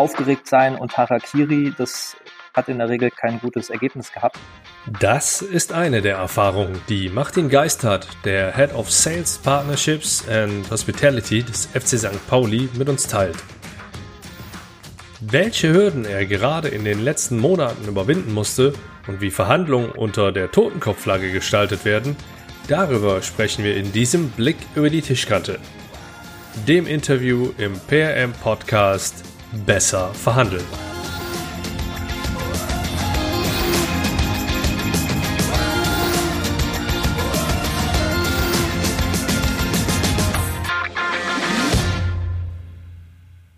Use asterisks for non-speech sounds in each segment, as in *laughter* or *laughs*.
aufgeregt sein und Harakiri, das hat in der Regel kein gutes Ergebnis gehabt. Das ist eine der Erfahrungen, die Martin Geistert, der Head of Sales Partnerships and Hospitality des FC St. Pauli, mit uns teilt. Welche Hürden er gerade in den letzten Monaten überwinden musste und wie Verhandlungen unter der Totenkopfflagge gestaltet werden, darüber sprechen wir in diesem Blick über die Tischkante. Dem Interview im PRM Podcast Besser verhandeln.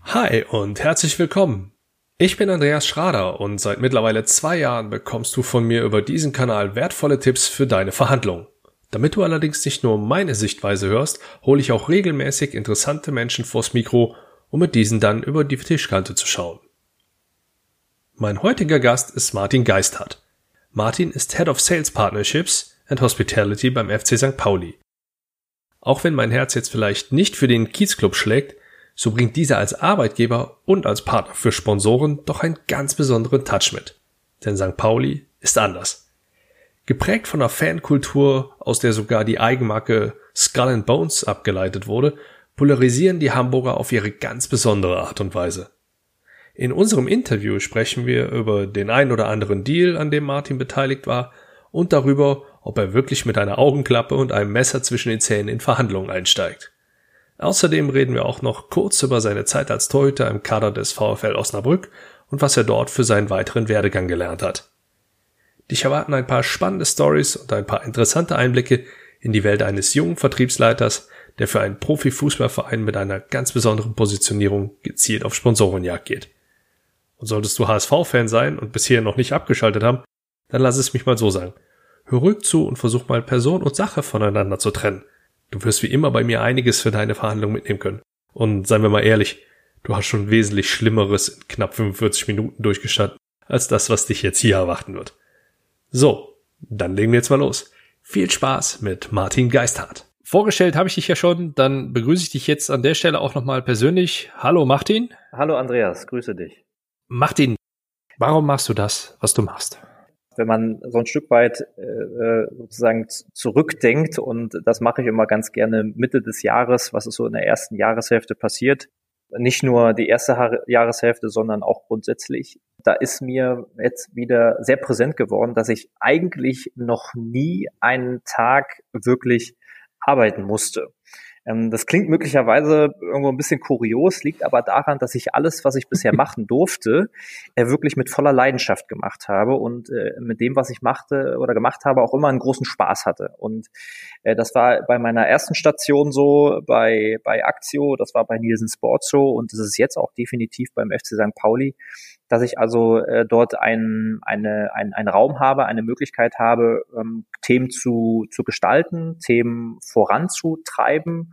Hi und herzlich willkommen. Ich bin Andreas Schrader und seit mittlerweile zwei Jahren bekommst du von mir über diesen Kanal wertvolle Tipps für deine Verhandlungen. Damit du allerdings nicht nur meine Sichtweise hörst, hole ich auch regelmäßig interessante Menschen vors Mikro, um mit diesen dann über die Tischkante zu schauen. Mein heutiger Gast ist Martin Geisthardt. Martin ist Head of Sales Partnerships and Hospitality beim FC St. Pauli. Auch wenn mein Herz jetzt vielleicht nicht für den Kiezclub schlägt, so bringt dieser als Arbeitgeber und als Partner für Sponsoren doch einen ganz besonderen Touch mit. Denn St. Pauli ist anders. Geprägt von einer Fankultur, aus der sogar die Eigenmarke Skull and Bones abgeleitet wurde, polarisieren die Hamburger auf ihre ganz besondere Art und Weise. In unserem Interview sprechen wir über den ein oder anderen Deal, an dem Martin beteiligt war, und darüber, ob er wirklich mit einer Augenklappe und einem Messer zwischen den Zähnen in Verhandlungen einsteigt. Außerdem reden wir auch noch kurz über seine Zeit als Torhüter im Kader des VfL Osnabrück und was er dort für seinen weiteren Werdegang gelernt hat. Dich erwarten ein paar spannende Stories und ein paar interessante Einblicke in die Welt eines jungen Vertriebsleiters, der für einen Profifußballverein mit einer ganz besonderen Positionierung gezielt auf Sponsorenjagd geht. Und solltest du HSV-Fan sein und bisher noch nicht abgeschaltet haben, dann lass es mich mal so sagen. Hör ruhig zu und versuch mal Person und Sache voneinander zu trennen. Du wirst wie immer bei mir einiges für deine Verhandlung mitnehmen können. Und seien wir mal ehrlich, du hast schon wesentlich Schlimmeres in knapp 45 Minuten durchgestanden, als das, was dich jetzt hier erwarten wird. So, dann legen wir jetzt mal los. Viel Spaß mit Martin Geisthardt. Vorgestellt habe ich dich ja schon, dann begrüße ich dich jetzt an der Stelle auch nochmal persönlich. Hallo Martin. Hallo Andreas, grüße dich. Martin, warum machst du das, was du machst? wenn man so ein Stück weit äh, äh, sozusagen zurückdenkt, und das mache ich immer ganz gerne Mitte des Jahres, was ist so in der ersten Jahreshälfte passiert, nicht nur die erste ha Jahreshälfte, sondern auch grundsätzlich, da ist mir jetzt wieder sehr präsent geworden, dass ich eigentlich noch nie einen Tag wirklich arbeiten musste. Ähm, das klingt möglicherweise irgendwo ein bisschen kurios, liegt aber daran, dass ich alles, was ich bisher *laughs* machen durfte, äh, wirklich mit voller Leidenschaft gemacht habe und äh, mit dem, was ich machte oder gemacht habe, auch immer einen großen Spaß hatte. Und äh, das war bei meiner ersten Station so, bei, bei Actio, das war bei Nielsen Sports Show und das ist jetzt auch definitiv beim FC St. Pauli dass ich also äh, dort ein, eine, ein, einen Raum habe, eine Möglichkeit habe, ähm, Themen zu, zu gestalten, Themen voranzutreiben.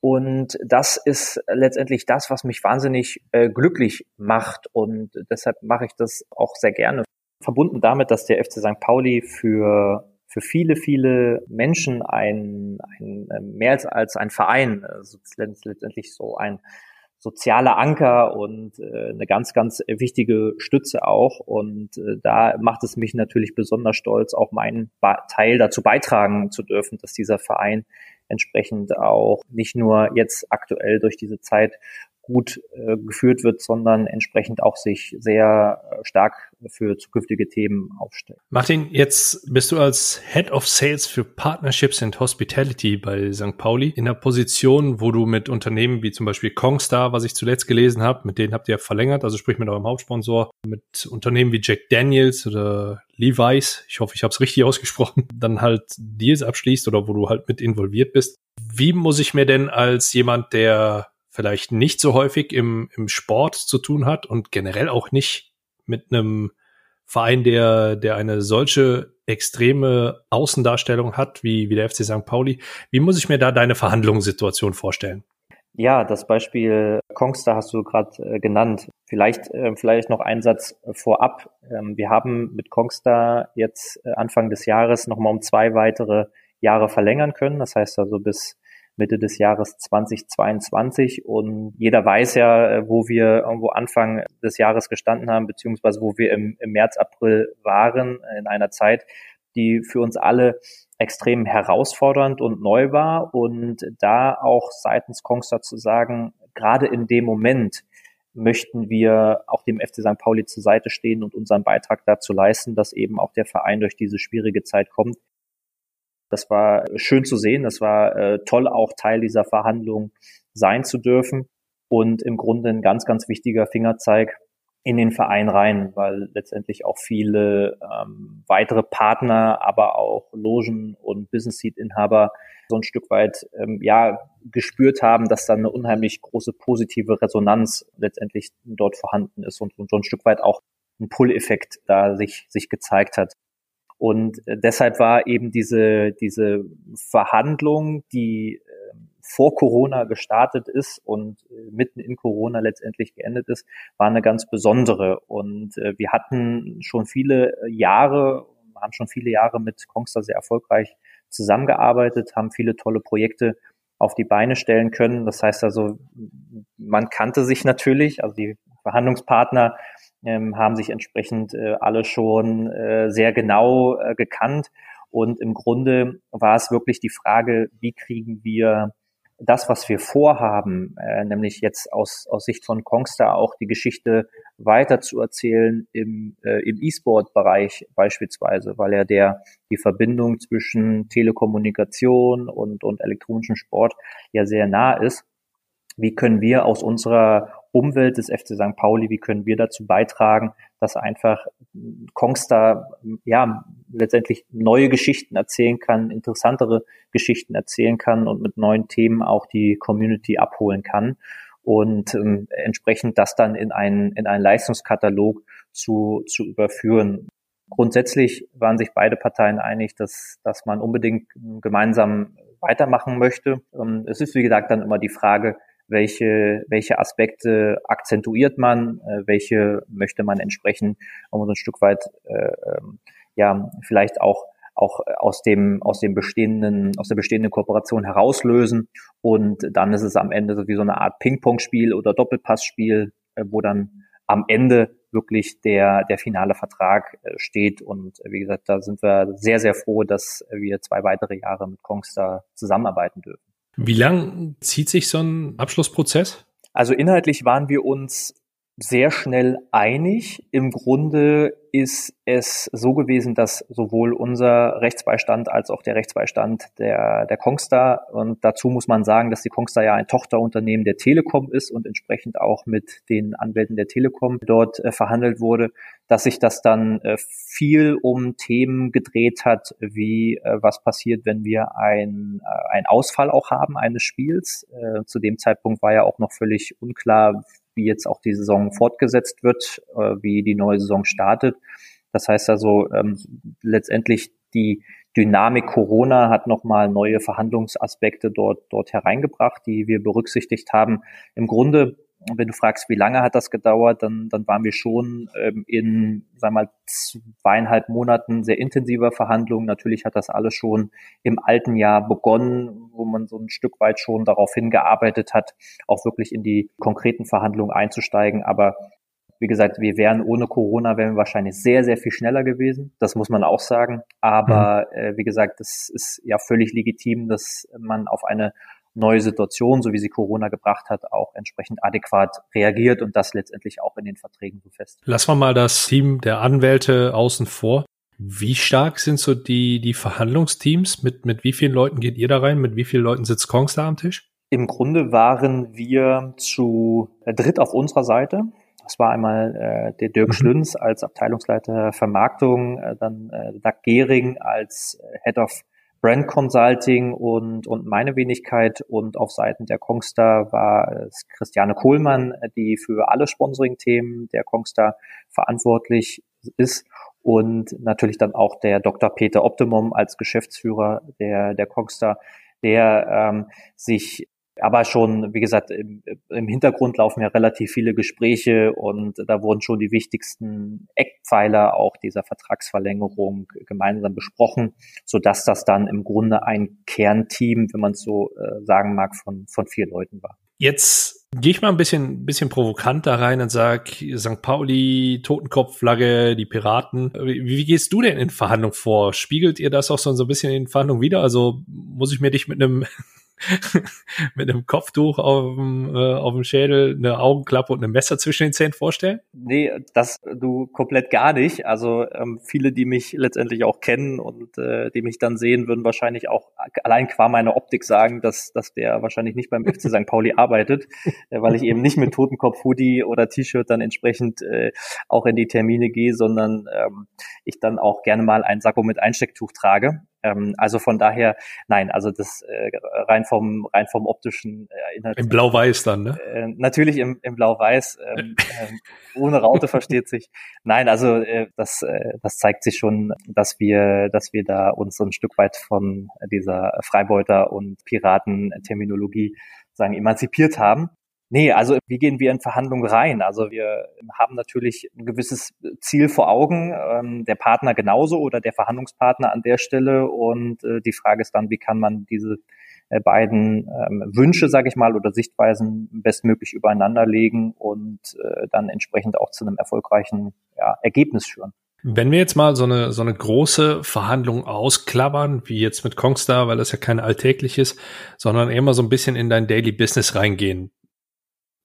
Und das ist letztendlich das, was mich wahnsinnig äh, glücklich macht. Und deshalb mache ich das auch sehr gerne. Verbunden damit, dass der FC St. Pauli für für viele, viele Menschen ein, ein äh, mehr als, als ein Verein, also letztendlich so ein sozialer Anker und äh, eine ganz, ganz wichtige Stütze auch. Und äh, da macht es mich natürlich besonders stolz, auch meinen ba Teil dazu beitragen zu dürfen, dass dieser Verein entsprechend auch nicht nur jetzt aktuell durch diese Zeit gut äh, geführt wird, sondern entsprechend auch sich sehr äh, stark für zukünftige Themen aufstellt. Martin, jetzt bist du als Head of Sales für Partnerships and Hospitality bei St. Pauli in einer Position, wo du mit Unternehmen wie zum Beispiel Kongstar, was ich zuletzt gelesen habe, mit denen habt ihr verlängert, also sprich mit eurem Hauptsponsor, mit Unternehmen wie Jack Daniels oder Levi's, ich hoffe, ich habe es richtig *laughs* ausgesprochen, dann halt Deals abschließt oder wo du halt mit involviert bist. Wie muss ich mir denn als jemand, der vielleicht nicht so häufig im, im Sport zu tun hat und generell auch nicht mit einem Verein, der, der eine solche extreme Außendarstellung hat, wie, wie der FC St. Pauli. Wie muss ich mir da deine Verhandlungssituation vorstellen? Ja, das Beispiel Kongstar hast du gerade äh, genannt. Vielleicht, äh, vielleicht noch ein Satz vorab. Ähm, wir haben mit Kongstar jetzt äh, Anfang des Jahres nochmal um zwei weitere Jahre verlängern können. Das heißt also bis Mitte des Jahres 2022. Und jeder weiß ja, äh, wo wir irgendwo Anfang des Jahres gestanden haben, beziehungsweise wo wir im, im März, April waren, in einer Zeit, die für uns alle extrem herausfordernd und neu war. Und da auch seitens Kongstar zu sagen, gerade in dem Moment möchten wir auch dem FC St. Pauli zur Seite stehen und unseren Beitrag dazu leisten, dass eben auch der Verein durch diese schwierige Zeit kommt. Das war schön zu sehen. Das war äh, toll, auch Teil dieser Verhandlungen sein zu dürfen. Und im Grunde ein ganz, ganz wichtiger Fingerzeig in den Verein rein, weil letztendlich auch viele ähm, weitere Partner, aber auch Logen und Business Seat Inhaber so ein Stück weit ähm, ja gespürt haben, dass da eine unheimlich große positive Resonanz letztendlich dort vorhanden ist und, und so ein Stück weit auch ein Pull-Effekt da sich sich gezeigt hat. Und äh, deshalb war eben diese diese Verhandlung, die vor Corona gestartet ist und äh, mitten in Corona letztendlich geendet ist, war eine ganz besondere. Und äh, wir hatten schon viele Jahre, haben schon viele Jahre mit Kongstar sehr erfolgreich zusammengearbeitet, haben viele tolle Projekte auf die Beine stellen können. Das heißt also, man kannte sich natürlich, also die Verhandlungspartner ähm, haben sich entsprechend äh, alle schon äh, sehr genau äh, gekannt. Und im Grunde war es wirklich die Frage, wie kriegen wir das, was wir vorhaben, äh, nämlich jetzt aus, aus Sicht von Kongstar auch die Geschichte weiter zu erzählen im, äh, im E-Sport-Bereich beispielsweise, weil ja der die Verbindung zwischen Telekommunikation und, und elektronischem Sport ja sehr nah ist. Wie können wir aus unserer Umwelt des FC St. Pauli, wie können wir dazu beitragen, dass einfach Kongstar ja letztendlich neue Geschichten erzählen kann, interessantere Geschichten erzählen kann und mit neuen Themen auch die Community abholen kann und ähm, entsprechend das dann in einen in einen Leistungskatalog zu zu überführen. Grundsätzlich waren sich beide Parteien einig, dass dass man unbedingt gemeinsam weitermachen möchte. Ähm, es ist wie gesagt dann immer die Frage, welche, welche Aspekte akzentuiert man, äh, welche möchte man entsprechend um so ein Stück weit äh, ähm, ja vielleicht auch auch aus dem aus dem bestehenden aus der bestehenden Kooperation herauslösen und dann ist es am Ende so wie so eine Art Ping-Pong-Spiel oder Doppelpassspiel, äh, wo dann am Ende wirklich der der finale Vertrag äh, steht und äh, wie gesagt, da sind wir sehr sehr froh, dass wir zwei weitere Jahre mit Kongstar zusammenarbeiten dürfen. Wie lang zieht sich so ein Abschlussprozess? Also inhaltlich waren wir uns sehr schnell einig. Im Grunde ist es so gewesen, dass sowohl unser Rechtsbeistand als auch der Rechtsbeistand der, der Kongstar und dazu muss man sagen, dass die Kongstar ja ein Tochterunternehmen der Telekom ist und entsprechend auch mit den Anwälten der Telekom dort äh, verhandelt wurde, dass sich das dann äh, viel um Themen gedreht hat, wie äh, was passiert, wenn wir ein, äh, ein Ausfall auch haben eines Spiels. Äh, zu dem Zeitpunkt war ja auch noch völlig unklar, wie jetzt auch die Saison fortgesetzt wird, äh, wie die neue Saison startet. Das heißt also ähm, letztendlich die Dynamik Corona hat nochmal neue Verhandlungsaspekte dort, dort hereingebracht, die wir berücksichtigt haben. Im Grunde wenn du fragst, wie lange hat das gedauert, dann, dann waren wir schon ähm, in, sagen wir mal, zweieinhalb Monaten sehr intensiver Verhandlungen. Natürlich hat das alles schon im alten Jahr begonnen, wo man so ein Stück weit schon darauf hingearbeitet hat, auch wirklich in die konkreten Verhandlungen einzusteigen. Aber wie gesagt, wir wären ohne Corona wären wir wahrscheinlich sehr, sehr viel schneller gewesen. Das muss man auch sagen. Aber mhm. äh, wie gesagt, es ist ja völlig legitim, dass man auf eine neue Situation, so wie sie Corona gebracht hat, auch entsprechend adäquat reagiert und das letztendlich auch in den Verträgen so fest. Lassen wir mal das Team der Anwälte außen vor. Wie stark sind so die, die Verhandlungsteams? Mit, mit wie vielen Leuten geht ihr da rein? Mit wie vielen Leuten sitzt Kongs da am Tisch? Im Grunde waren wir zu dritt auf unserer Seite. Das war einmal äh, der Dirk mhm. Schlünz als Abteilungsleiter Vermarktung, äh, dann äh, Doug Gehring als äh, Head of Brand Consulting und, und meine Wenigkeit und auf Seiten der Kongstar war es Christiane Kohlmann, die für alle Sponsoring-Themen der Kongstar verantwortlich ist und natürlich dann auch der Dr. Peter Optimum als Geschäftsführer der, der Kongstar, der ähm, sich aber schon, wie gesagt, im, im, Hintergrund laufen ja relativ viele Gespräche und da wurden schon die wichtigsten Eckpfeiler auch dieser Vertragsverlängerung gemeinsam besprochen, so dass das dann im Grunde ein Kernteam, wenn man es so äh, sagen mag, von, von vier Leuten war. Jetzt gehe ich mal ein bisschen, bisschen provokant da rein und sag St. Pauli, Totenkopfflagge, die Piraten. Wie, wie gehst du denn in Verhandlungen vor? Spiegelt ihr das auch so ein bisschen in Verhandlungen wieder? Also muss ich mir dich mit einem *laughs* mit einem Kopftuch auf dem, äh, auf dem Schädel, eine Augenklappe und ein Messer zwischen den Zähnen vorstellen? Nee, das du komplett gar nicht. Also ähm, viele, die mich letztendlich auch kennen und äh, die mich dann sehen, würden wahrscheinlich auch allein qua meiner Optik sagen, dass, dass der wahrscheinlich nicht beim FC St. Pauli arbeitet, äh, weil ich eben nicht mit Totenkopf-Hoodie oder T-Shirt dann entsprechend äh, auch in die Termine gehe, sondern ähm, ich dann auch gerne mal ein Sakko mit Einstecktuch trage. Ähm, also von daher, nein, also das äh, rein vom rein vom optischen äh, erinnert. Im Blau-Weiß dann, ne? Äh, natürlich im, im Blau-Weiß, ähm, *laughs* äh, ohne Raute versteht sich. Nein, also äh, das äh, das zeigt sich schon, dass wir dass wir da uns so ein Stück weit von dieser Freibeuter und Piraten-Terminologie sagen emanzipiert haben. Nee, also wie gehen wir in Verhandlungen rein? Also wir haben natürlich ein gewisses Ziel vor Augen, ähm, der Partner genauso oder der Verhandlungspartner an der Stelle. Und äh, die Frage ist dann, wie kann man diese äh, beiden ähm, Wünsche, sage ich mal, oder Sichtweisen bestmöglich übereinander legen und äh, dann entsprechend auch zu einem erfolgreichen ja, Ergebnis führen. Wenn wir jetzt mal so eine, so eine große Verhandlung ausklappern, wie jetzt mit Kongstar, weil das ja kein alltägliches, sondern eher mal so ein bisschen in dein Daily Business reingehen.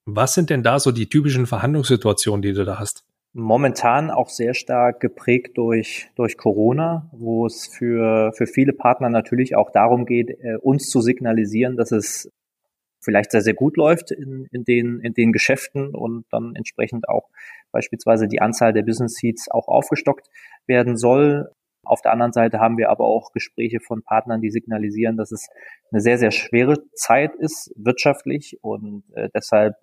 Was sind denn da so die typischen Verhandlungssituationen, die du da hast? Momentan auch sehr stark geprägt durch, durch Corona, wo es für, für viele Partner natürlich auch darum geht, äh, uns zu signalisieren, dass es vielleicht sehr, sehr gut läuft in, in, den, in den Geschäften und dann entsprechend auch beispielsweise die Anzahl der Business Seats auch aufgestockt werden soll. Auf der anderen Seite haben wir aber auch Gespräche von Partnern, die signalisieren, dass es eine sehr, sehr schwere Zeit ist wirtschaftlich und äh, deshalb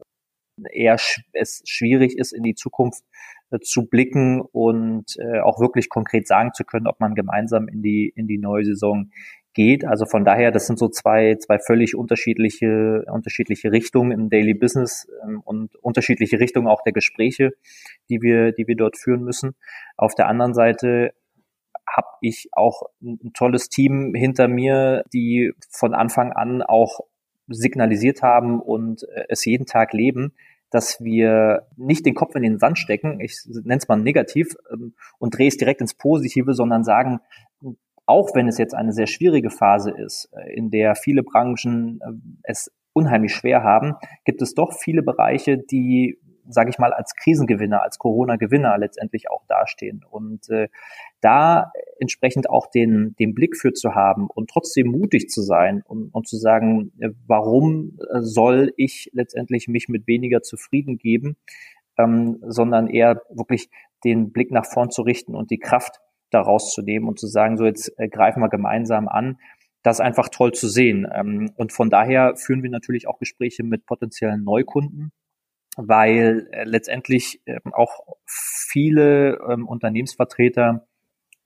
eher sch es schwierig ist, in die Zukunft äh, zu blicken und äh, auch wirklich konkret sagen zu können, ob man gemeinsam in die, in die neue Saison geht. Also von daher, das sind so zwei, zwei völlig unterschiedliche, unterschiedliche Richtungen im Daily Business ähm, und unterschiedliche Richtungen auch der Gespräche, die wir, die wir dort führen müssen. Auf der anderen Seite habe ich auch ein tolles Team hinter mir, die von Anfang an auch signalisiert haben und äh, es jeden Tag leben, dass wir nicht den Kopf in den Sand stecken, ich nenne es mal negativ, ähm, und drehe es direkt ins Positive, sondern sagen, auch wenn es jetzt eine sehr schwierige Phase ist, äh, in der viele Branchen äh, es unheimlich schwer haben, gibt es doch viele Bereiche, die sage ich mal, als Krisengewinner, als Corona-Gewinner letztendlich auch dastehen. Und äh, da entsprechend auch den, den Blick für zu haben und trotzdem mutig zu sein und, und zu sagen, äh, warum soll ich letztendlich mich mit weniger zufrieden geben, ähm, sondern eher wirklich den Blick nach vorn zu richten und die Kraft daraus zu nehmen und zu sagen, so jetzt äh, greifen wir gemeinsam an. Das ist einfach toll zu sehen. Ähm, und von daher führen wir natürlich auch Gespräche mit potenziellen Neukunden, weil äh, letztendlich äh, auch viele ähm, Unternehmensvertreter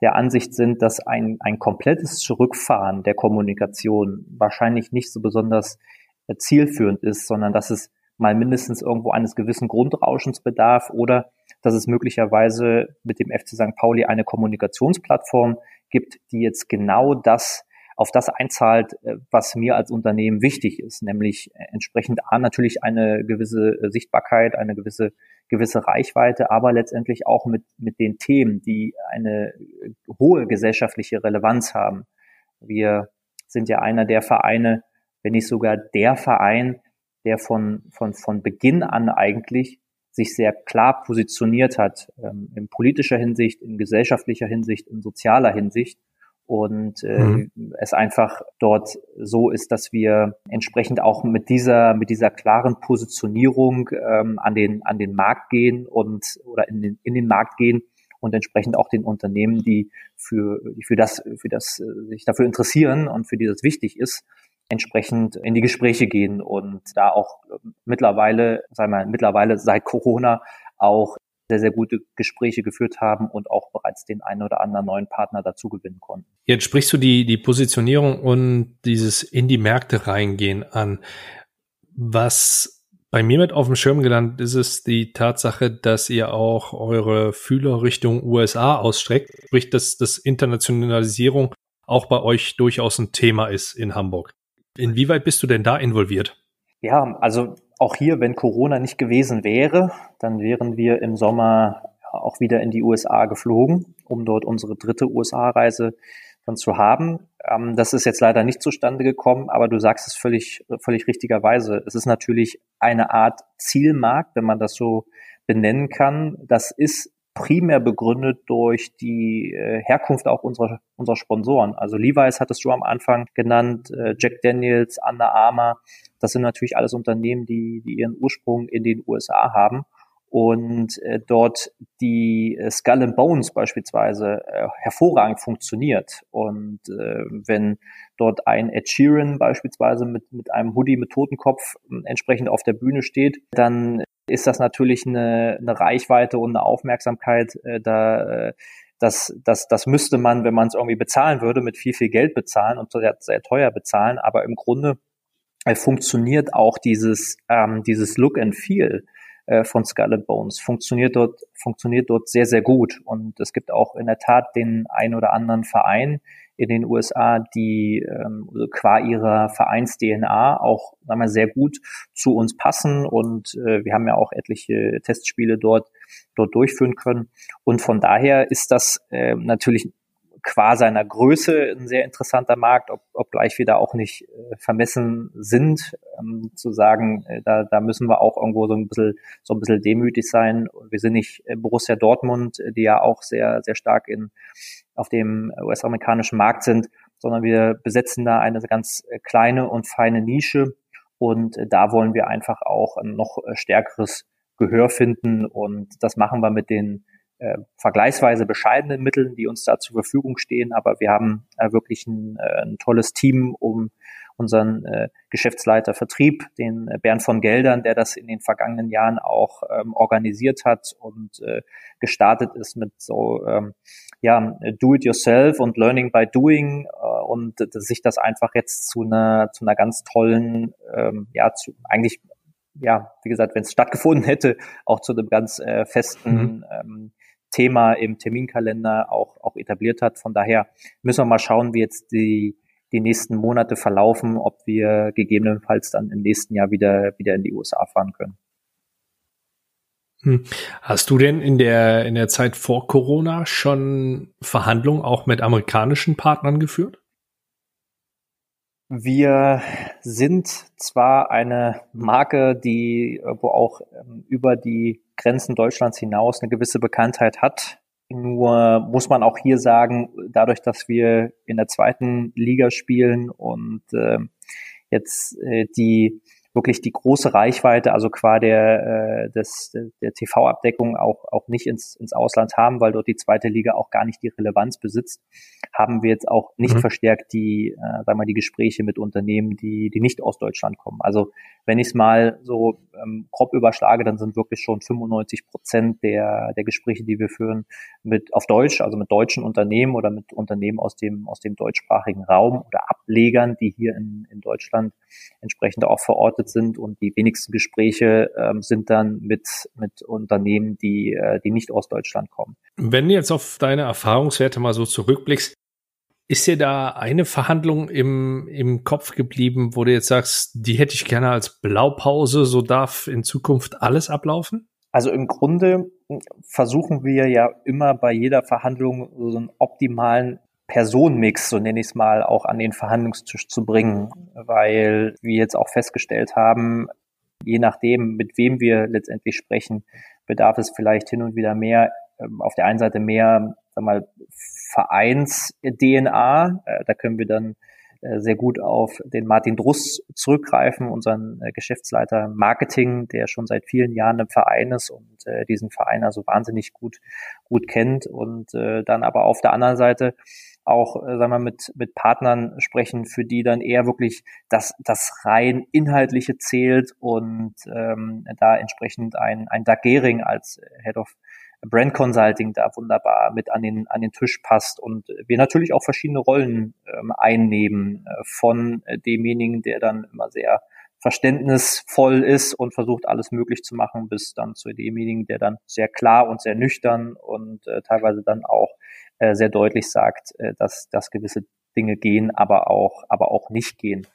der Ansicht sind, dass ein, ein komplettes Zurückfahren der Kommunikation wahrscheinlich nicht so besonders äh, zielführend ist, sondern dass es mal mindestens irgendwo eines gewissen Grundrauschens bedarf oder dass es möglicherweise mit dem FC St. Pauli eine Kommunikationsplattform gibt, die jetzt genau das auf das einzahlt, äh, was mir als Unternehmen wichtig ist, nämlich äh, entsprechend A, natürlich eine gewisse äh, Sichtbarkeit, eine gewisse, gewisse Reichweite, aber letztendlich auch mit, mit den Themen, die eine hohe gesellschaftliche Relevanz haben. Wir sind ja einer der Vereine, wenn nicht sogar der Verein, der von, von, von Beginn an eigentlich sich sehr klar positioniert hat, ähm, in politischer Hinsicht, in gesellschaftlicher Hinsicht, in sozialer Hinsicht und äh, mhm. es einfach dort so ist, dass wir entsprechend auch mit dieser mit dieser klaren Positionierung ähm, an den an den Markt gehen und oder in den in den Markt gehen und entsprechend auch den Unternehmen, die für die für das für das äh, sich dafür interessieren und für die das wichtig ist, entsprechend in die Gespräche gehen und da auch mittlerweile, sagen wir mittlerweile seit Corona auch sehr, sehr gute Gespräche geführt haben und auch bereits den einen oder anderen neuen Partner dazu gewinnen konnten. Jetzt sprichst du die, die Positionierung und dieses in die Märkte reingehen an. Was bei mir mit auf dem Schirm gelandet ist, ist die Tatsache, dass ihr auch eure Fühler Richtung USA ausstreckt, sprich, dass das Internationalisierung auch bei euch durchaus ein Thema ist in Hamburg. Inwieweit bist du denn da involviert? Ja, also auch hier, wenn Corona nicht gewesen wäre, dann wären wir im Sommer auch wieder in die USA geflogen, um dort unsere dritte USA-Reise dann zu haben. Ähm, das ist jetzt leider nicht zustande gekommen, aber du sagst es völlig, völlig richtigerweise. Es ist natürlich eine Art Zielmarkt, wenn man das so benennen kann. Das ist primär begründet durch die äh, Herkunft auch unserer, unserer Sponsoren. Also Levi's hattest du am Anfang genannt, äh, Jack Daniels, Under Armour. Das sind natürlich alles Unternehmen, die, die ihren Ursprung in den USA haben und äh, dort die äh, Skull and Bones beispielsweise äh, hervorragend funktioniert. Und äh, wenn dort ein Ed Sheeran beispielsweise mit, mit einem Hoodie mit Totenkopf äh, entsprechend auf der Bühne steht, dann ist das natürlich eine, eine Reichweite und eine Aufmerksamkeit, äh, da äh, das, das, das müsste man, wenn man es irgendwie bezahlen würde, mit viel, viel Geld bezahlen und sehr, sehr teuer bezahlen. Aber im Grunde funktioniert auch dieses, ähm, dieses Look and Feel äh, von Skull and Bones funktioniert dort, funktioniert dort sehr, sehr gut. Und es gibt auch in der Tat den ein oder anderen Verein in den USA, die ähm, qua ihrer Vereins-DNA auch sagen wir, sehr gut zu uns passen. Und äh, wir haben ja auch etliche Testspiele dort, dort durchführen können. Und von daher ist das äh, natürlich qua seiner Größe ein sehr interessanter Markt, ob, obgleich wir da auch nicht äh, vermessen sind, ähm, zu sagen, äh, da, da müssen wir auch irgendwo so ein bisschen so ein bisschen demütig sein. Wir sind nicht äh, Borussia Dortmund, die ja auch sehr sehr stark in auf dem US-amerikanischen Markt sind, sondern wir besetzen da eine ganz äh, kleine und feine Nische und äh, da wollen wir einfach auch ein noch äh, stärkeres Gehör finden und das machen wir mit den äh, vergleichsweise bescheidenen Mitteln, die uns da zur Verfügung stehen. Aber wir haben äh, wirklich ein, äh, ein, tolles Team um unseren äh, Geschäftsleiter Vertrieb, den äh, Bernd von Geldern, der das in den vergangenen Jahren auch ähm, organisiert hat und äh, gestartet ist mit so ähm, ja Do it yourself und Learning by Doing äh, und äh, sich das einfach jetzt zu einer zu einer ganz tollen ähm, ja zu eigentlich ja, wie gesagt, wenn es stattgefunden hätte, auch zu einem ganz äh, festen mhm. ähm, Thema im Terminkalender auch, auch etabliert hat. Von daher müssen wir mal schauen, wie jetzt die, die nächsten Monate verlaufen, ob wir gegebenenfalls dann im nächsten Jahr wieder, wieder in die USA fahren können. Hm. Hast du denn in der, in der Zeit vor Corona schon Verhandlungen auch mit amerikanischen Partnern geführt? Wir sind zwar eine Marke, die, wo auch ähm, über die Grenzen Deutschlands hinaus eine gewisse Bekanntheit hat. Nur muss man auch hier sagen, dadurch, dass wir in der zweiten Liga spielen und äh, jetzt äh, die wirklich die große Reichweite, also qua der, äh, des, der TV-Abdeckung auch, auch nicht ins, ins Ausland haben, weil dort die zweite Liga auch gar nicht die Relevanz besitzt, haben wir jetzt auch nicht mhm. verstärkt die, äh, sagen wir, die Gespräche mit Unternehmen, die, die nicht aus Deutschland kommen. Also wenn ich es mal so ähm, grob überschlage, dann sind wirklich schon 95 Prozent der, der Gespräche, die wir führen, mit auf Deutsch, also mit deutschen Unternehmen oder mit Unternehmen aus dem, aus dem deutschsprachigen Raum oder Ablegern, die hier in, in Deutschland entsprechend auch verortet gestartet sind und die wenigsten Gespräche ähm, sind dann mit, mit Unternehmen, die, äh, die nicht aus Deutschland kommen. Wenn du jetzt auf deine Erfahrungswerte mal so zurückblickst, ist dir da eine Verhandlung im, im Kopf geblieben, wo du jetzt sagst, die hätte ich gerne als Blaupause, so darf in Zukunft alles ablaufen? Also im Grunde versuchen wir ja immer bei jeder Verhandlung so einen optimalen Personenmix, so nenne ich es mal, auch an den Verhandlungstisch zu bringen, weil wir jetzt auch festgestellt haben, je nachdem, mit wem wir letztendlich sprechen, bedarf es vielleicht hin und wieder mehr, ähm, auf der einen Seite mehr, sag mal, Vereins-DNA, äh, da können wir dann äh, sehr gut auf den Martin Druss zurückgreifen, unseren äh, Geschäftsleiter Marketing, der schon seit vielen Jahren im Verein ist und diesen Verein also wahnsinnig gut, gut kennt. Und dann aber auf der anderen Seite auch, äh, sagen wir, mit, mit Partnern sprechen, für die dann eher wirklich das, das rein Inhaltliche zählt und ähm, da entsprechend ein, ein Doug Gehring als Head of Brand Consulting da wunderbar mit an den, an den Tisch passt und wir natürlich auch verschiedene Rollen ähm, einnehmen, äh, von demjenigen, der dann immer sehr verständnisvoll ist und versucht alles möglich zu machen, bis dann zu demjenigen, der dann sehr klar und sehr nüchtern und äh, teilweise dann auch äh, sehr deutlich sagt, äh, dass, dass gewisse Dinge gehen, aber auch, aber auch nicht gehen.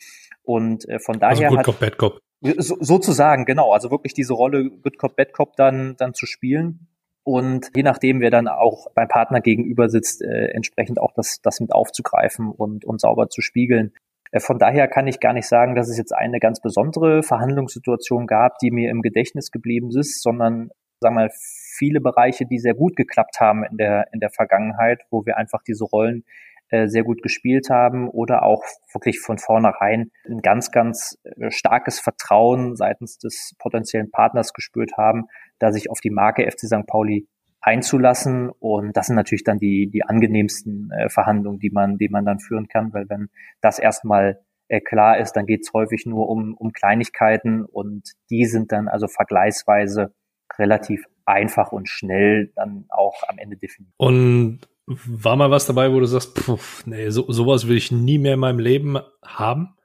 Und äh, von also daher also Good Cop, Bad Cop. So, sozusagen, genau. Also wirklich diese Rolle Good Cop, Bad Cop dann, dann zu spielen. Und je nachdem, wer dann auch beim Partner gegenüber sitzt, äh, entsprechend auch das, das mit aufzugreifen und, und sauber zu spiegeln. Äh, von daher kann ich gar nicht sagen, dass es jetzt eine ganz besondere Verhandlungssituation gab, die mir im Gedächtnis geblieben ist, sondern sagen wir viele Bereiche, die sehr gut geklappt haben in der, in der Vergangenheit, wo wir einfach diese Rollen äh, sehr gut gespielt haben oder auch wirklich von vornherein ein ganz, ganz äh, starkes Vertrauen seitens des potenziellen Partners gespürt haben, da sich auf die Marke FC St. Pauli einzulassen. Und das sind natürlich dann die, die angenehmsten äh, Verhandlungen, die man, die man dann führen kann, weil wenn das erstmal äh, klar ist, dann geht es häufig nur um, um Kleinigkeiten und die sind dann also vergleichsweise relativ einfach und schnell dann auch am Ende definiert. Und war mal was dabei, wo du sagst, pff, nee, so, sowas will ich nie mehr in meinem Leben haben?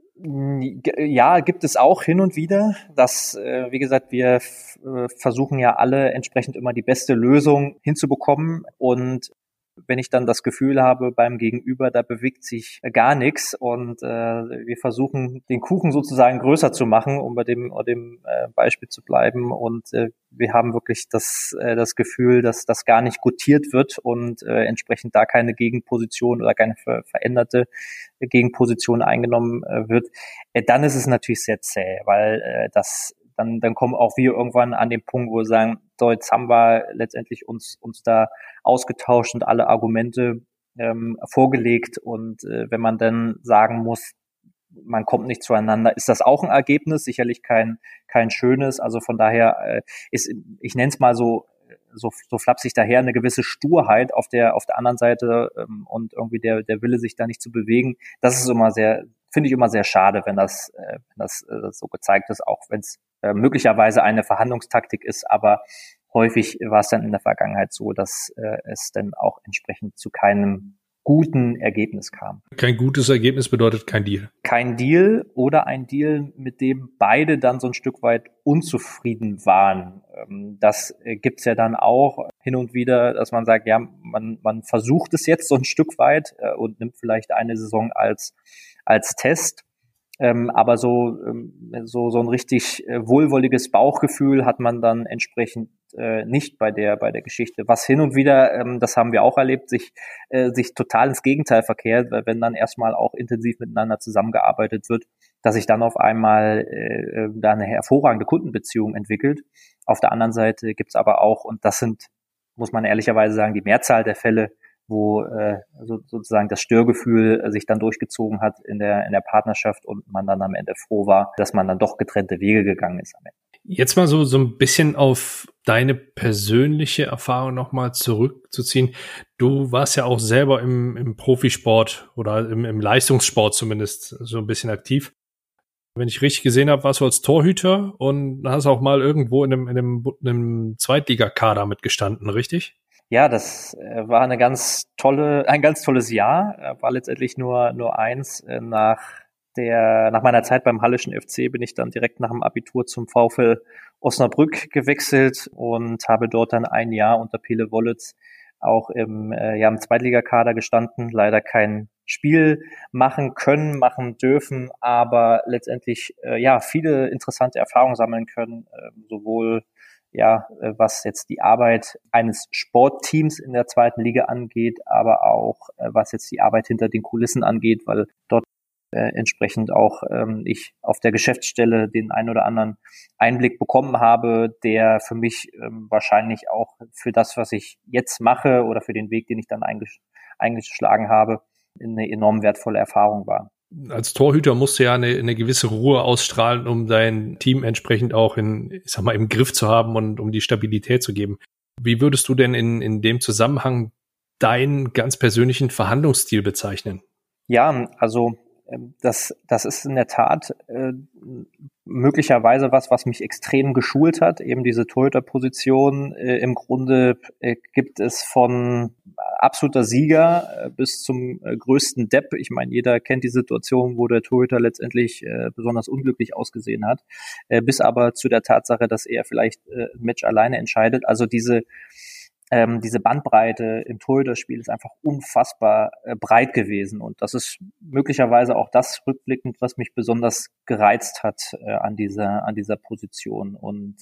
Ja, gibt es auch hin und wieder. Das, äh, wie gesagt, wir äh, versuchen ja alle entsprechend immer die beste Lösung hinzubekommen und wenn ich dann das Gefühl habe beim Gegenüber, da bewegt sich gar nichts und äh, wir versuchen den Kuchen sozusagen größer zu machen, um bei dem, dem äh, Beispiel zu bleiben. Und äh, wir haben wirklich das, äh, das Gefühl, dass das gar nicht gutiert wird und äh, entsprechend da keine Gegenposition oder keine ver veränderte Gegenposition eingenommen äh, wird, äh, dann ist es natürlich sehr zäh, weil äh, das dann, dann kommen auch wir irgendwann an den Punkt, wo wir sagen, so, jetzt haben wir letztendlich uns, uns da ausgetauscht und alle Argumente ähm, vorgelegt. Und äh, wenn man dann sagen muss, man kommt nicht zueinander, ist das auch ein Ergebnis, sicherlich kein, kein schönes. Also von daher äh, ist, ich nenne es mal so, so, so flapsig daher, eine gewisse Sturheit auf der, auf der anderen Seite ähm, und irgendwie der, der Wille, sich da nicht zu bewegen. Das ist immer sehr, finde ich immer sehr schade, wenn das, äh, wenn das äh, so gezeigt ist, auch wenn es äh, möglicherweise eine Verhandlungstaktik ist, aber häufig war es dann in der Vergangenheit so, dass äh, es dann auch entsprechend zu keinem guten Ergebnis kam. Kein gutes Ergebnis bedeutet kein Deal. Kein Deal oder ein Deal, mit dem beide dann so ein Stück weit unzufrieden waren. Ähm, das äh, gibt's ja dann auch hin und wieder, dass man sagt, ja, man, man versucht es jetzt so ein Stück weit äh, und nimmt vielleicht eine Saison als, als Test ähm, aber so, ähm, so, so ein richtig äh, wohlwolliges Bauchgefühl hat man dann entsprechend äh, nicht bei der, bei der Geschichte. Was hin und wieder, ähm, das haben wir auch erlebt, sich, äh, sich total ins Gegenteil verkehrt, weil wenn dann erstmal auch intensiv miteinander zusammengearbeitet wird, dass sich dann auf einmal äh, äh da eine hervorragende Kundenbeziehung entwickelt. Auf der anderen Seite gibt's aber auch, und das sind, muss man ehrlicherweise sagen, die Mehrzahl der Fälle, wo äh, so, sozusagen das Störgefühl äh, sich dann durchgezogen hat in der, in der Partnerschaft und man dann am Ende froh war, dass man dann doch getrennte Wege gegangen ist am Ende. Jetzt mal so, so ein bisschen auf deine persönliche Erfahrung nochmal zurückzuziehen. Du warst ja auch selber im, im Profisport oder im, im Leistungssport zumindest so ein bisschen aktiv. Wenn ich richtig gesehen habe, warst du als Torhüter und hast auch mal irgendwo in einem, in einem, in einem Zweitligakader mitgestanden, richtig? Ja, das äh, war eine ganz tolle, ein ganz tolles Jahr. Äh, war letztendlich nur nur eins. Äh, nach der nach meiner Zeit beim Hallischen FC bin ich dann direkt nach dem Abitur zum VfL Osnabrück gewechselt und habe dort dann ein Jahr unter Pele Wollitz auch im, äh, ja, im Zweitligakader gestanden, leider kein Spiel machen können, machen dürfen, aber letztendlich äh, ja viele interessante Erfahrungen sammeln können, äh, sowohl ja, äh, was jetzt die Arbeit eines Sportteams in der zweiten Liga angeht, aber auch äh, was jetzt die Arbeit hinter den Kulissen angeht, weil dort äh, entsprechend auch ähm, ich auf der Geschäftsstelle den ein oder anderen Einblick bekommen habe, der für mich ähm, wahrscheinlich auch für das, was ich jetzt mache oder für den Weg, den ich dann eingesch eingeschlagen habe, eine enorm wertvolle Erfahrung war als Torhüter musst du ja eine, eine gewisse Ruhe ausstrahlen, um dein Team entsprechend auch in, ich sag mal, im Griff zu haben und um die Stabilität zu geben. Wie würdest du denn in, in dem Zusammenhang deinen ganz persönlichen Verhandlungsstil bezeichnen? Ja, also ähm, das, das ist in der Tat äh, möglicherweise was, was mich extrem geschult hat, eben diese Torhüter-Position. Äh, Im Grunde äh, gibt es von absoluter Sieger äh, bis zum äh, größten Depp. Ich meine, jeder kennt die Situation, wo der Torhüter letztendlich äh, besonders unglücklich ausgesehen hat, äh, bis aber zu der Tatsache, dass er vielleicht ein Match alleine entscheidet. Also diese ähm, diese Bandbreite im Torhüterspiel ist einfach unfassbar äh, breit gewesen. Und das ist möglicherweise auch das rückblickend, was mich besonders gereizt hat äh, an dieser, an dieser Position. Und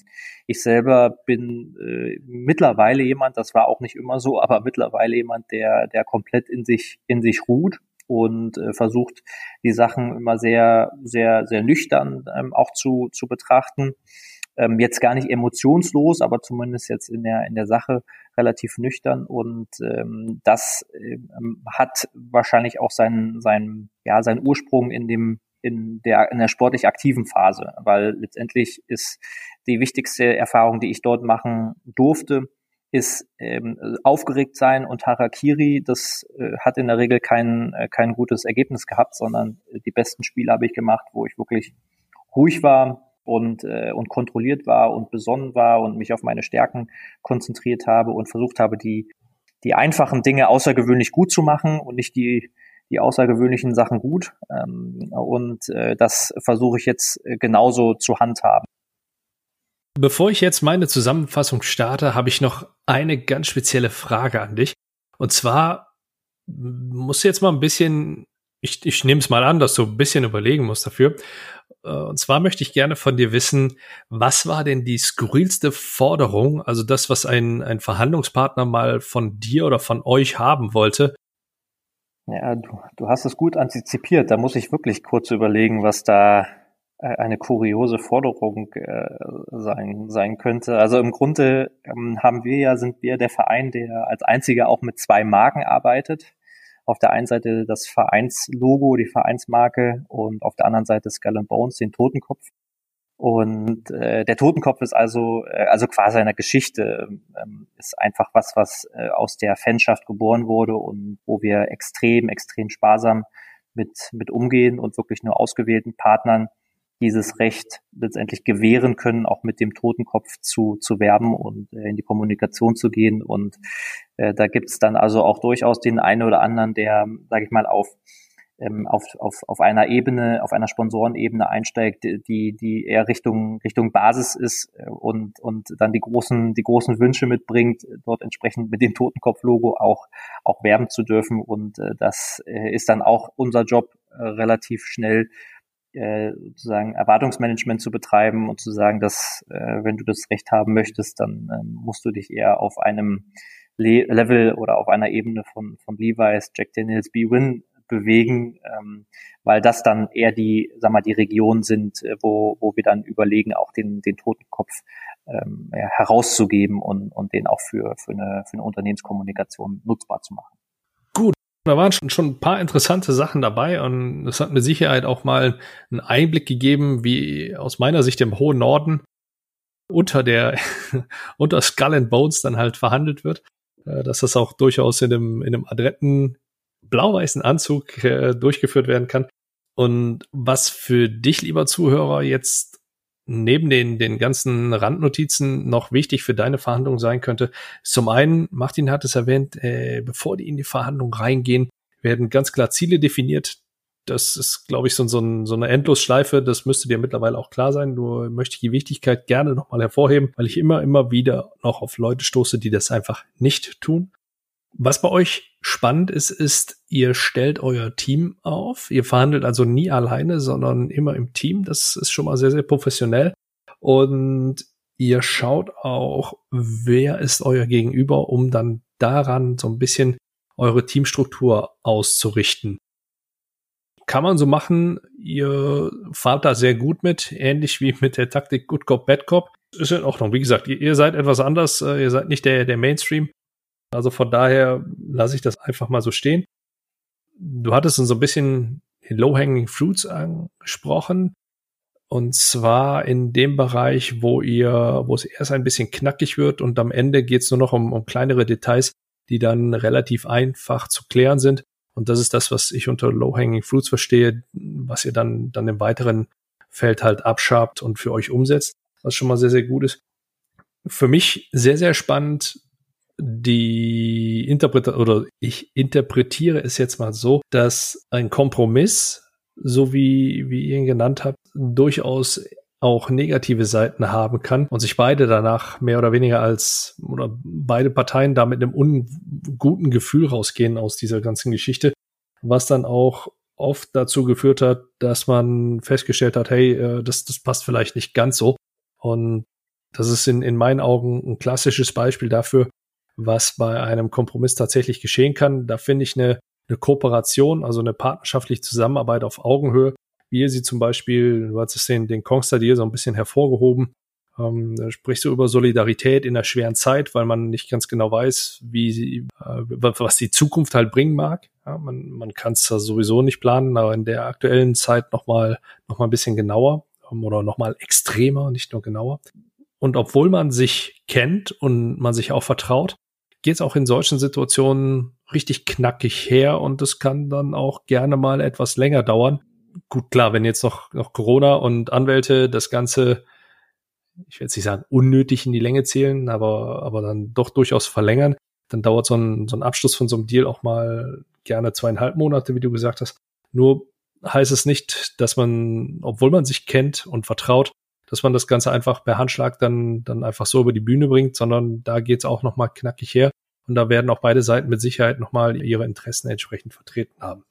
ich selber bin äh, mittlerweile jemand, das war auch nicht immer so, *laughs* aber mittlerweile jemand, der, der komplett in sich, in sich ruht und äh, versucht, die Sachen immer sehr, sehr, sehr nüchtern ähm, auch zu, zu betrachten ähm, jetzt gar nicht emotionslos, aber zumindest jetzt in der in der Sache relativ nüchtern und ähm, das ähm, hat wahrscheinlich auch seinen seinen ja seinen Ursprung in dem in der in der sportlich aktiven Phase, weil letztendlich ist die wichtigste Erfahrung, die ich dort machen durfte, ist ähm, aufgeregt sein und Harakiri. Das äh, hat in der Regel kein äh, kein gutes Ergebnis gehabt, sondern die besten Spiele habe ich gemacht, wo ich wirklich ruhig war, und, äh, und kontrolliert war und besonnen war und mich auf meine Stärken konzentriert habe und versucht habe, die, die einfachen Dinge außergewöhnlich gut zu machen und nicht die, die außergewöhnlichen Sachen gut. Ähm, und äh, das versuche ich jetzt äh, genauso zu handhaben. Bevor ich jetzt meine Zusammenfassung starte, habe ich noch eine ganz spezielle Frage an dich. Und zwar musst du jetzt mal ein bisschen, ich, ich nehme es mal an, dass du ein bisschen überlegen musst dafür. Äh, und zwar möchte ich gerne von dir wissen, was war denn die skurrilste Forderung, also das, was ein, ein Verhandlungspartner mal von dir oder von euch haben wollte? Ja, du, du hast es gut antizipiert. Da muss ich wirklich kurz überlegen, was da äh, eine kuriose Forderung äh, sein, sein könnte. Also im Grunde ähm, haben wir ja, sind wir der Verein, der als einziger auch mit zwei Marken arbeitet auf der einen Seite das Vereinslogo, die Vereinsmarke und auf der anderen Seite Skull and Bones, den Totenkopf. Und äh, der Totenkopf ist also, äh, also quasi eine Geschichte, ähm, ist einfach was, was äh, aus der Fanschaft geboren wurde und wo wir extrem, extrem sparsam mit, mit umgehen und wirklich nur ausgewählten Partnern dieses Recht letztendlich gewähren können, auch mit dem Totenkopf zu, zu werben und äh, in die Kommunikation zu gehen. Und äh, da gibt es dann also auch durchaus den einen oder anderen, der, sage ich mal, auf ähm, auf, auf, auf einer Ebene, auf einer Sponsorenebene einsteigt, die, die eher Richtung, Richtung Basis ist äh, und, und dann die großen, die großen Wünsche mitbringt, dort entsprechend mit dem Totenkopf-Logo auch, auch werben zu dürfen. Und äh, das äh, ist dann auch unser Job, äh, relativ schnell äh, sozusagen Erwartungsmanagement zu betreiben und zu sagen, dass äh, wenn du das Recht haben möchtest, dann äh, musst du dich eher auf einem Le Level oder auf einer Ebene von, von Levi's, Jack Daniels, B-Win bewegen, ähm, weil das dann eher die, sag mal, die Regionen sind, äh, wo, wo wir dann überlegen, auch den, den Totenkopf ähm, ja, herauszugeben und, und den auch für, für, eine, für eine Unternehmenskommunikation nutzbar zu machen. Da waren schon, schon ein paar interessante Sachen dabei und es hat mit Sicherheit auch mal einen Einblick gegeben, wie aus meiner Sicht im hohen Norden unter der, *laughs* unter Skull and Bones dann halt verhandelt wird, äh, dass das auch durchaus in einem, in einem adretten blau-weißen Anzug äh, durchgeführt werden kann. Und was für dich, lieber Zuhörer, jetzt neben den, den ganzen Randnotizen noch wichtig für deine Verhandlung sein könnte, zum einen, Martin hat es erwähnt, äh, bevor die in die Verhandlung reingehen, werden ganz klar Ziele definiert. Das ist, glaube ich, so, so, so eine Endlosschleife. Das müsste dir mittlerweile auch klar sein. Nur möchte ich die Wichtigkeit gerne nochmal hervorheben, weil ich immer, immer wieder noch auf Leute stoße, die das einfach nicht tun. Was bei euch spannend ist, ist, ihr stellt euer Team auf. Ihr verhandelt also nie alleine, sondern immer im Team. Das ist schon mal sehr, sehr professionell. Und ihr schaut auch, wer ist euer Gegenüber, um dann daran so ein bisschen eure Teamstruktur auszurichten. Kann man so machen, ihr fahrt da sehr gut mit, ähnlich wie mit der Taktik Good Cop, Bad Cop. Ist in Ordnung. Wie gesagt, ihr, seid etwas anders, äh, ihr seid nicht der, der Mainstream. Also von daher lasse ich das einfach mal so stehen. Du hattest uns so ein bisschen Low-Hanging Fruits angesprochen. Und zwar in dem Bereich, wo ihr, wo es erst ein bisschen knackig wird und am Ende geht es nur noch um, um kleinere Details, die dann relativ einfach zu klären sind. Und das ist das, was ich unter Low-Hanging Fruits verstehe, was ihr dann, dann im weiteren Feld halt abschabt und für euch umsetzt, was schon mal sehr, sehr gut ist. Für mich sehr, sehr spannend die Interpretation oder ich interpretiere es jetzt mal so, dass ein Kompromiss, so wie, wie ihr ihn genannt habt, durchaus auch negative Seiten haben kann und sich beide danach mehr oder weniger als oder beide Parteien da mit einem unguten Gefühl rausgehen aus dieser ganzen Geschichte, was dann auch oft dazu geführt hat, dass man festgestellt hat, hey, äh, das, das passt vielleicht nicht ganz so. Und das ist in, in meinen Augen ein klassisches Beispiel dafür, was bei einem Kompromiss tatsächlich geschehen kann. Da finde ich eine, eine Kooperation, also eine partnerschaftliche Zusammenarbeit auf Augenhöhe, wie ihr sie zum Beispiel, du hast es den, den Kongster dir so ein bisschen hervorgehoben, ähm, da sprichst du über Solidarität in einer schweren Zeit, weil man nicht ganz genau weiß, wie sie, äh, was die Zukunft halt bringen mag. Ja, man man kann es sowieso nicht planen, aber in der aktuellen Zeit nochmal noch mal ein bisschen genauer ähm, oder nochmal extremer, nicht nur genauer. Und obwohl man sich kennt und man sich auch vertraut, geht es auch in solchen Situationen richtig knackig her und es kann dann auch gerne mal etwas länger dauern. Gut, klar, wenn jetzt noch, noch Corona und Anwälte das Ganze, ich will jetzt nicht sagen unnötig in die Länge zählen, aber, aber dann doch durchaus verlängern, dann dauert so ein, so ein Abschluss von so einem Deal auch mal gerne zweieinhalb Monate, wie du gesagt hast. Nur heißt es nicht, dass man, obwohl man sich kennt und vertraut, dass man das Ganze einfach per Handschlag dann, dann einfach so über die Bühne bringt, sondern da geht's auch nochmal knackig her. Und da werden auch beide Seiten mit Sicherheit nochmal ihre Interessen entsprechend vertreten haben.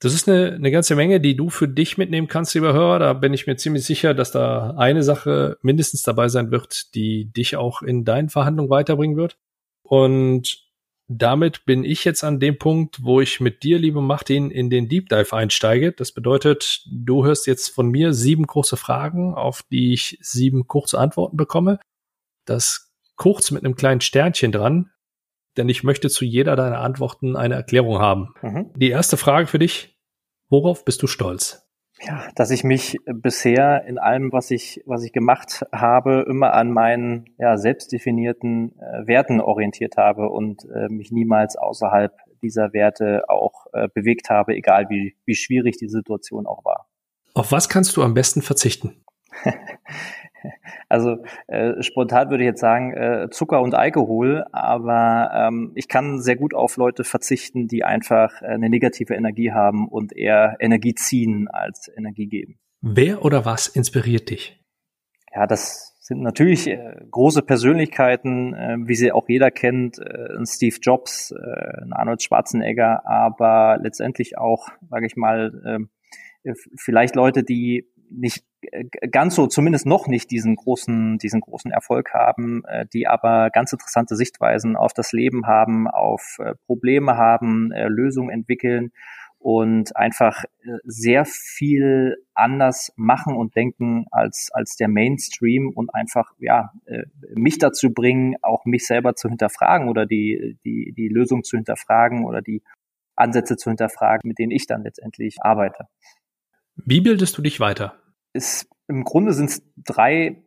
Das ist eine, eine ganze Menge, die du für dich mitnehmen kannst, lieber Hörer. Da bin ich mir ziemlich sicher, dass da eine Sache mindestens dabei sein wird, die dich auch in deinen Verhandlungen weiterbringen wird. Und damit bin ich jetzt an dem Punkt, wo ich mit dir, liebe Martin, in den Deep Dive einsteige. Das bedeutet, du hörst jetzt von mir sieben kurze Fragen, auf die ich sieben kurze Antworten bekomme. Das kurz mit einem kleinen Sternchen dran, denn ich möchte zu jeder deiner Antworten eine Erklärung haben. Mhm. Die erste Frage für dich, worauf bist du stolz? Ja, dass ich mich bisher in allem, was ich, was ich gemacht habe, immer an meinen ja, selbst definierten äh, Werten orientiert habe und äh, mich niemals außerhalb dieser Werte auch äh, bewegt habe, egal wie, wie schwierig die Situation auch war. Auf was kannst du am besten verzichten? *laughs* *laughs* Also äh, spontan würde ich jetzt sagen äh, Zucker und Alkohol, aber ähm, ich kann sehr gut auf Leute verzichten, die einfach äh, eine negative Energie haben und eher Energie ziehen als Energie geben. Wer oder was inspiriert dich? Ja, das sind natürlich äh, große Persönlichkeiten, äh, wie sie auch jeder kennt, äh, ein Steve Jobs, äh, ein Arnold Schwarzenegger, aber letztendlich auch, sage ich mal, äh, vielleicht Leute, die nicht ganz so, zumindest noch nicht diesen großen, diesen großen Erfolg haben, äh, die aber ganz interessante Sichtweisen auf das Leben haben, auf äh, Probleme haben, Lösungen entwickeln und einfach sehr viel anders machen und denken als, als der Mainstream und einfach, ja, mich dazu bringen, auch mich selber zu hinterfragen oder die, die, die Lösung zu hinterfragen oder die Ansätze zu hinterfragen, mit denen ich dann letztendlich arbeite. Wie bildest du dich weiter? Ist, Im Grunde sind es drei,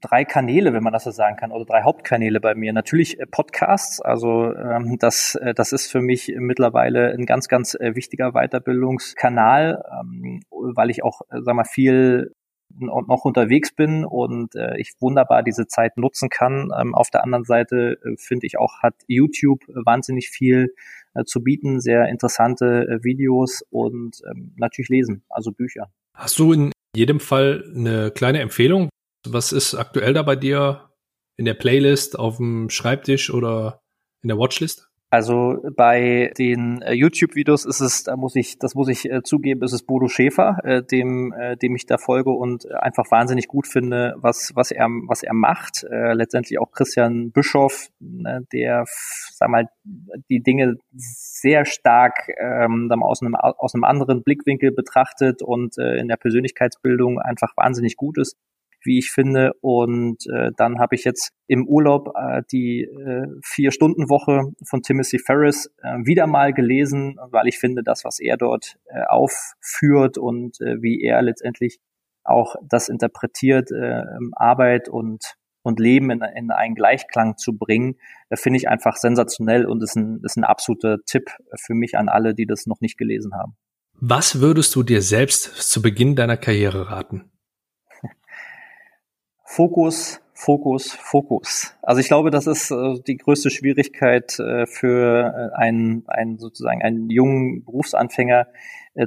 drei Kanäle, wenn man das so sagen kann, oder drei Hauptkanäle bei mir. Natürlich äh, Podcasts, also ähm, das, äh, das ist für mich mittlerweile ein ganz, ganz äh, wichtiger Weiterbildungskanal, ähm, weil ich auch, äh, sag mal, viel noch unterwegs bin und äh, ich wunderbar diese Zeit nutzen kann. Ähm, auf der anderen Seite äh, finde ich auch, hat YouTube wahnsinnig viel äh, zu bieten, sehr interessante äh, Videos und ähm, natürlich lesen, also Bücher. Hast du in jedem Fall eine kleine Empfehlung? Was ist aktuell da bei dir in der Playlist, auf dem Schreibtisch oder in der Watchlist? Also bei den äh, YouTube-Videos ist es, da muss ich, das muss ich äh, zugeben, ist es Bodo Schäfer, äh, dem, äh, dem ich da folge und äh, einfach wahnsinnig gut finde, was, was er, was er macht. Äh, letztendlich auch Christian Bischoff, ne, der, sag mal, die Dinge sehr stark ähm, aus einem, aus einem anderen Blickwinkel betrachtet und in der Persönlichkeitsbildung einfach wahnsinnig gut ist wie ich finde. Und äh, dann habe ich jetzt im Urlaub äh, die äh, Vier-Stunden-Woche von Timothy Ferris äh, wieder mal gelesen, weil ich finde, das, was er dort äh, aufführt und äh, wie er letztendlich auch das interpretiert, äh, Arbeit und und Leben in, in einen Gleichklang zu bringen, äh, finde ich einfach sensationell und ist ein, ist ein absoluter Tipp für mich an alle, die das noch nicht gelesen haben. Was würdest du dir selbst zu Beginn deiner Karriere raten? Fokus, Fokus, Fokus. Also ich glaube, das ist äh, die größte Schwierigkeit äh, für äh, einen, einen sozusagen einen jungen Berufsanfänger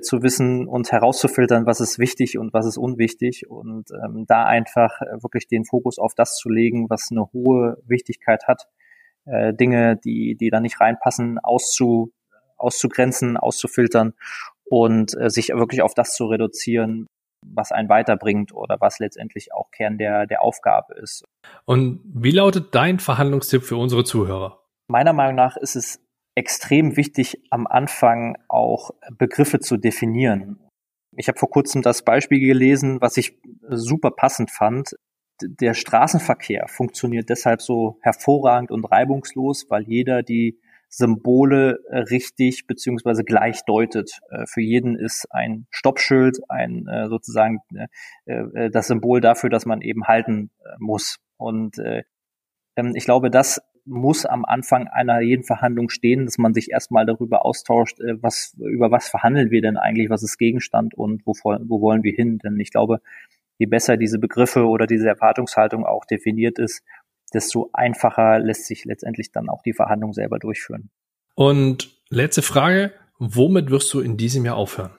zu wissen und herauszufiltern, was ist wichtig und was ist unwichtig und ähm, da einfach wirklich den Fokus auf das zu legen, was eine hohe Wichtigkeit hat, Dinge, die die da nicht reinpassen, auszu auszugrenzen, auszufiltern und sich wirklich auf das zu reduzieren, was einen weiterbringt oder was letztendlich auch Kern der, der Aufgabe ist. Und wie lautet dein Verhandlungstipp für unsere Zuhörer? Meiner Meinung nach ist es extrem wichtig, am Anfang auch Begriffe zu definieren. Ich habe vor kurzem das Beispiel gelesen, was ich super passend fand. Der Straßenverkehr funktioniert deshalb so hervorragend und reibungslos, weil jeder die Symbole äh, richtig beziehungsweise gleich deutet. Äh, für jeden ist ein Stoppschild ein äh, sozusagen das Symbol dafür, dass man eben halten muss. Und ähm, ich glaube, das muss am Anfang einer jeden Verhandlung stehen, dass man sich erstmal darüber austauscht, was, über was verhandeln wir denn eigentlich, was ist Gegenstand und wo, wo wollen wir hin. Denn ich glaube, je besser diese Begriffe oder diese Erwartungshaltung auch definiert ist, desto einfacher lässt sich letztendlich dann auch die Verhandlung selber durchführen. Und letzte Frage, womit wirst du in diesem Jahr aufhören?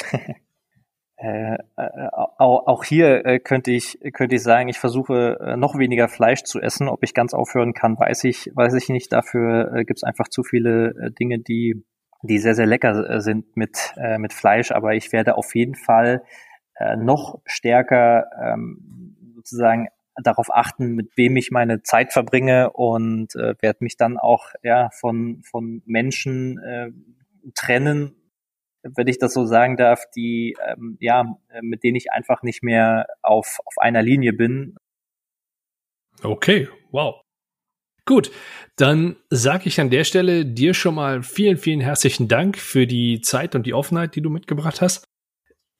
*laughs* äh, äh, auch hier äh, könnte ich könnte ich sagen, ich versuche äh, noch weniger Fleisch zu essen. Ob ich ganz aufhören kann, weiß ich weiß ich nicht. Dafür gibt es einfach zu viele Dinge, die die sehr sehr lecker sind mit mit Fleisch. Aber ich werde auf jeden Fall noch stärker ähm, sozusagen darauf achten, mit wem ich meine Zeit verbringe und äh, werde mich dann auch ja von von Menschen äh, trennen, wenn ich das so sagen darf, die ähm, ja mit denen ich einfach nicht mehr auf auf einer Linie bin. Okay, wow. Gut, dann sage ich an der Stelle dir schon mal vielen, vielen herzlichen Dank für die Zeit und die Offenheit, die du mitgebracht hast.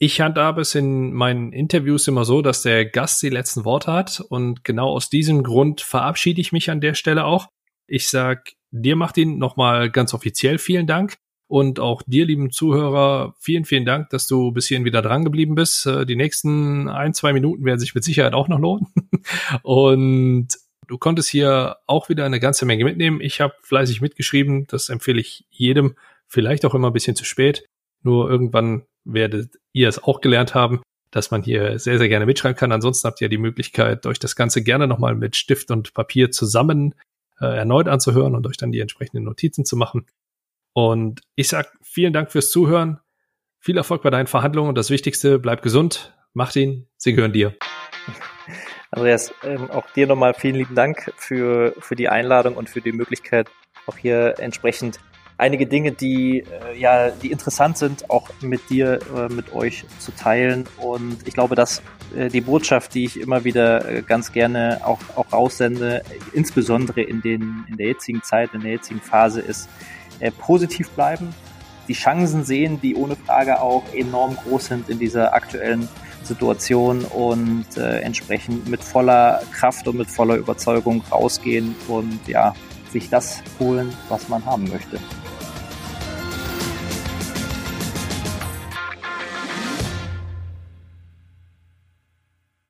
Ich handhabe es in meinen Interviews immer so, dass der Gast die letzten Worte hat und genau aus diesem Grund verabschiede ich mich an der Stelle auch. Ich sag dir, Martin, nochmal ganz offiziell vielen Dank und auch dir, lieben Zuhörer, vielen, vielen Dank, dass du bis hierhin wieder dran geblieben bist. Äh, die nächsten ein, zwei Minuten werden sich mit Sicherheit auch noch lohnen. *laughs* und du konntest hier auch wieder eine ganze Menge mitnehmen. Ich habe fleißig mitgeschrieben, das empfehle ich jedem, vielleicht auch immer ein bisschen zu spät. Nur irgendwann werdet ihr es auch gelernt haben, dass man hier sehr, sehr gerne mitschreiben kann. Ansonsten habt ihr die Möglichkeit, euch das Ganze gerne nochmal mit Stift und Papier zusammen äh, erneut anzuhören und euch dann die entsprechenden Notizen zu machen. Und ich sag vielen Dank fürs Zuhören. Viel Erfolg bei deinen Verhandlungen und das Wichtigste, bleib gesund. Martin, sie gehören dir. *laughs* Andreas, ähm, auch dir nochmal vielen lieben Dank für, für die Einladung und für die Möglichkeit, auch hier entsprechend einige Dinge, die äh, ja, die interessant sind, auch mit dir, äh, mit euch zu teilen. Und ich glaube, dass äh, die Botschaft, die ich immer wieder äh, ganz gerne auch, auch raussende, insbesondere in den in der jetzigen Zeit, in der jetzigen Phase, ist äh, positiv bleiben, die Chancen sehen, die ohne Frage auch enorm groß sind in dieser aktuellen Situation und äh, entsprechend mit voller Kraft und mit voller Überzeugung rausgehen und ja, sich das holen, was man haben möchte.